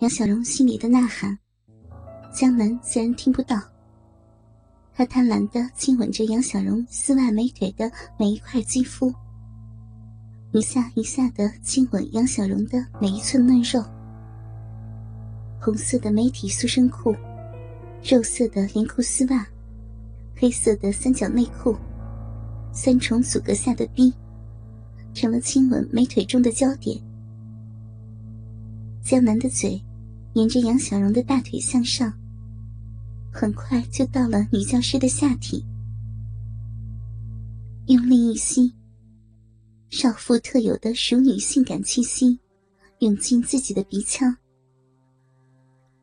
杨小荣心里的呐喊，江南自然听不到。他贪婪的亲吻着杨小荣丝袜美腿的每一块肌肤，一下一下的亲吻杨小荣的每一寸嫩肉。红色的美体塑身裤，肉色的连裤丝袜，黑色的三角内裤，三重阻隔下的 B，成了亲吻美腿中的焦点。江南的嘴沿着杨小荣的大腿向上，很快就到了女教师的下体。用力一吸，少妇特有的熟女性感气息涌进自己的鼻腔。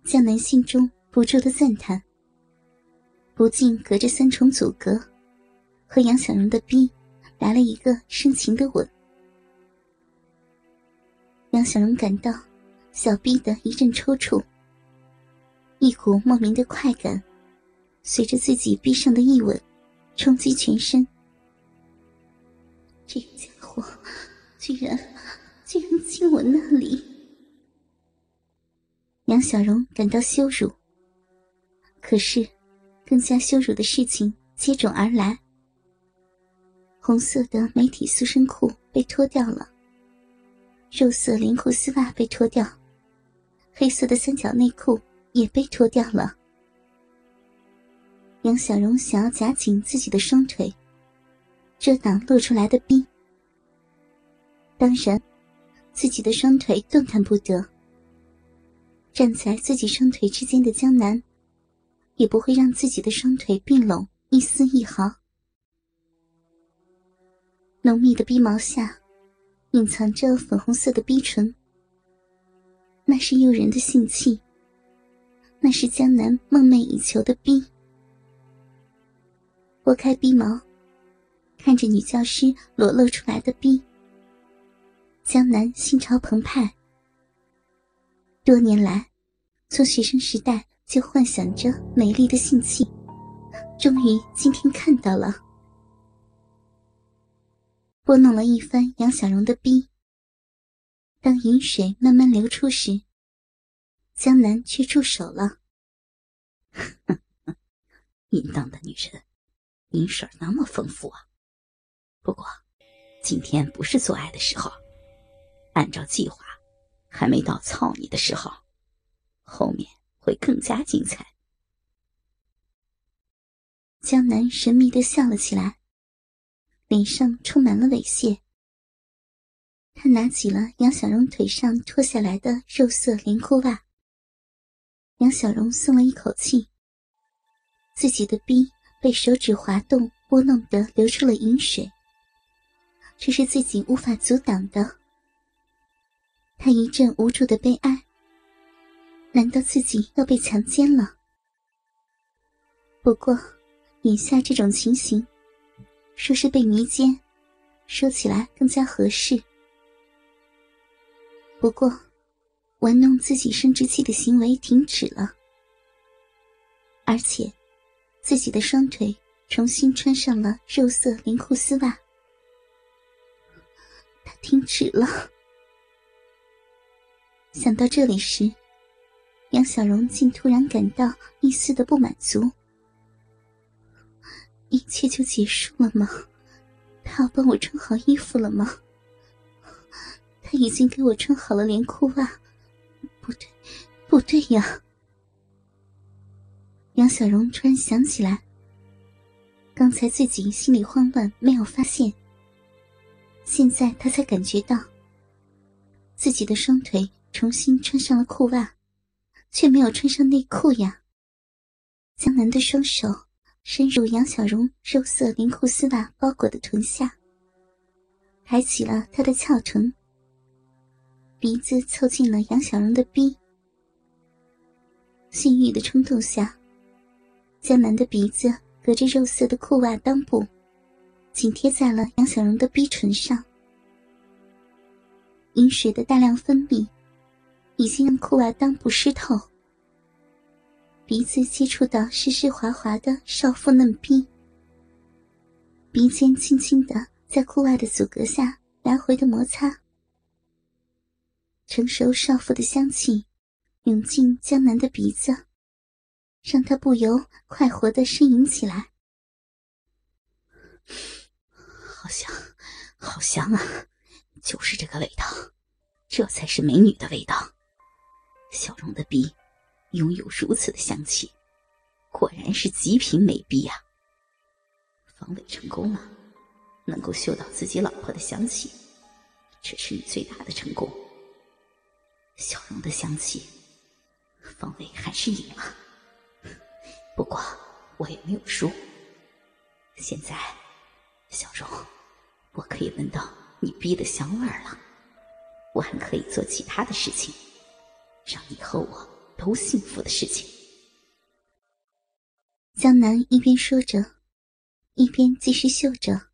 江南心中不住的赞叹，不禁隔着三重阻隔，和杨小荣的逼来了一个深情的吻。杨小荣感到。小臂的一阵抽搐，一股莫名的快感，随着自己臂上的一吻，冲击全身。这个家伙，居然居然亲我那里！杨小荣感到羞辱。可是，更加羞辱的事情接踵而来。红色的美体塑身裤被脱掉了，肉色连裤丝袜被脱掉。黑色的三角内裤也被脱掉了。杨小荣想要夹紧自己的双腿，遮挡露出来的逼。当然，自己的双腿动弹不得。站在自己双腿之间的江南，也不会让自己的双腿并拢一丝一毫。浓密的鼻毛下，隐藏着粉红色的逼唇。那是诱人的性器，那是江南梦寐以求的逼。拨开逼毛，看着女教师裸露出来的逼，江南心潮澎湃。多年来，从学生时代就幻想着美丽的性器，终于今天看到了。拨弄了一番杨小荣的逼。当饮水慢慢流出时，江南却住手了。淫荡的女人，饮水那么丰富啊！不过，今天不是做爱的时候，按照计划，还没到操你的时候，后面会更加精彩。江南神秘的笑了起来，脸上充满了猥亵。他拿起了杨小荣腿上脱下来的肉色连裤袜。杨小荣松了一口气，自己的逼被手指滑动拨弄的流出了饮水，这是自己无法阻挡的。他一阵无助的悲哀，难道自己要被强奸了？不过，眼下这种情形，说是被迷奸，说起来更加合适。不过，玩弄自己生殖器的行为停止了，而且，自己的双腿重新穿上了肉色连裤丝袜。他停止了。想到这里时，杨小荣竟突然感到一丝的不满足。一切就结束了吗？他要帮我穿好衣服了吗？他已经给我穿好了连裤袜，不对呀！杨小荣突然想起来，刚才自己心里慌乱，没有发现。现在他才感觉到，自己的双腿重新穿上了裤袜，却没有穿上内裤呀。江南的双手伸入杨小荣肉色连裤丝袜包裹的臀下，抬起了他的翘臀。鼻子凑近了杨小荣的鼻，性欲的冲动下，江南的鼻子隔着肉色的裤袜裆部，紧贴在了杨小荣的鼻唇上。饮水的大量分泌，已经让裤袜裆部湿透。鼻子接触到湿湿滑滑的少妇嫩逼，鼻尖轻轻的在裤袜的阻隔下来回的摩擦。成熟少妇的香气涌进江南的鼻子，让他不由快活的呻吟起来。好香，好香啊！就是这个味道，这才是美女的味道。小荣的鼻拥有如此的香气，果然是极品美鼻呀！防伪成功了，能够嗅到自己老婆的香气，这是你最大的成功。小荣的香气，方伟还是赢了。不过我也没有输。现在，小荣，我可以闻到你逼的香味儿了。我还可以做其他的事情，让你和我都幸福的事情。江南一边说着，一边继续嗅着，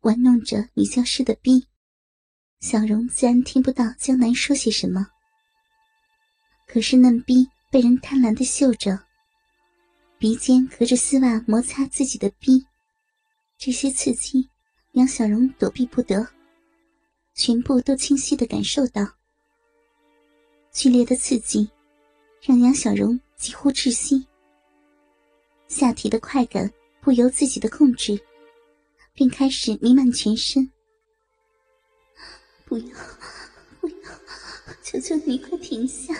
玩弄着女教师的逼。小荣自然听不到江南说些什么，可是嫩逼被人贪婪的嗅着，鼻尖隔着丝袜摩擦自己的逼，这些刺激，杨小荣躲避不得，全部都清晰的感受到。剧烈的刺激，让杨小荣几乎窒息，下体的快感不由自己的控制，便开始弥漫全身。不要，不要！求求你快停下！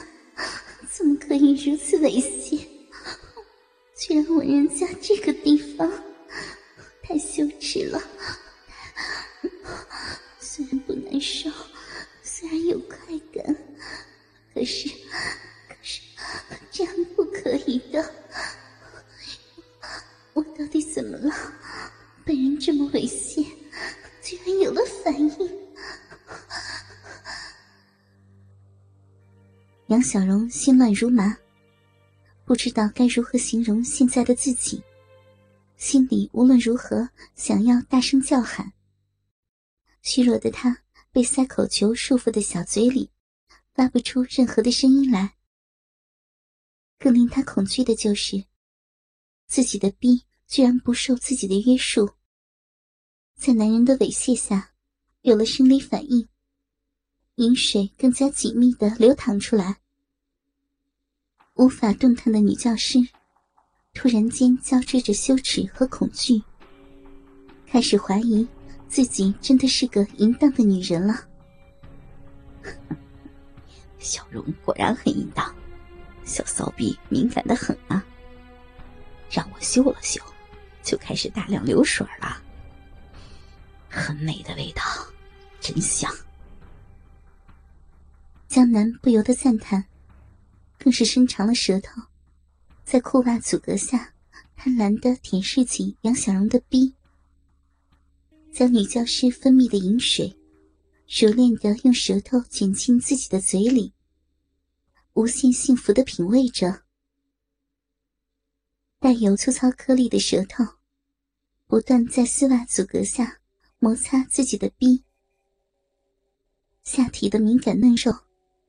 怎么可以如此猥亵？居然吻人家这个地方，太羞耻了！虽然不难受，杨小荣心乱如麻，不知道该如何形容现在的自己，心里无论如何想要大声叫喊。虚弱的他被塞口球束缚的小嘴里，发不出任何的声音来。更令他恐惧的就是，自己的逼居然不受自己的约束，在男人的猥亵下，有了生理反应。饮水更加紧密的流淌出来，无法动弹的女教师，突然间交织着羞耻和恐惧，开始怀疑自己真的是个淫荡的女人了。小荣果然很淫荡，小骚逼敏感的很啊！让我嗅了嗅，就开始大量流水了，很美的味道，真香。江南不由得赞叹，更是伸长了舌头，在裤袜阻隔下，贪婪的舔舐起杨小荣的逼，将女教师分泌的饮水，熟练的用舌头卷进自己的嘴里，无限幸福的品味着。带有粗糙颗粒的舌头，不断在丝袜阻隔下摩擦自己的逼，下体的敏感嫩肉。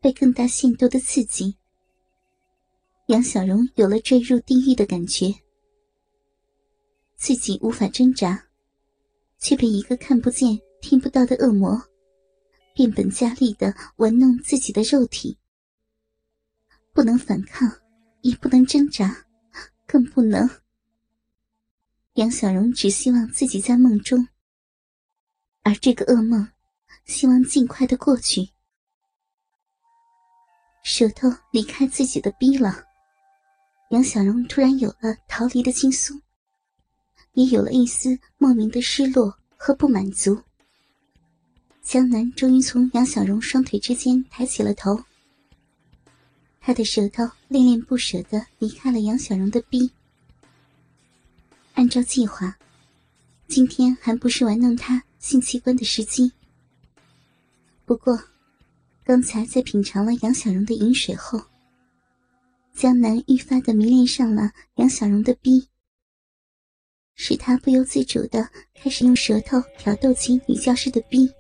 被更大限度的刺激，杨小荣有了坠入地狱的感觉。自己无法挣扎，却被一个看不见、听不到的恶魔变本加厉的玩弄自己的肉体。不能反抗，也不能挣扎，更不能……杨小荣只希望自己在梦中，而这个噩梦，希望尽快的过去。舌头离开自己的逼了，杨小荣突然有了逃离的轻松，也有了一丝莫名的失落和不满足。江南终于从杨小荣双腿之间抬起了头，他的舌头恋恋不舍的离开了杨小荣的逼。按照计划，今天还不是玩弄他性器官的时机。不过。刚才在品尝了杨小荣的饮水后，江南愈发的迷恋上了杨小荣的逼，使他不由自主的开始用舌头挑逗起女教师的逼。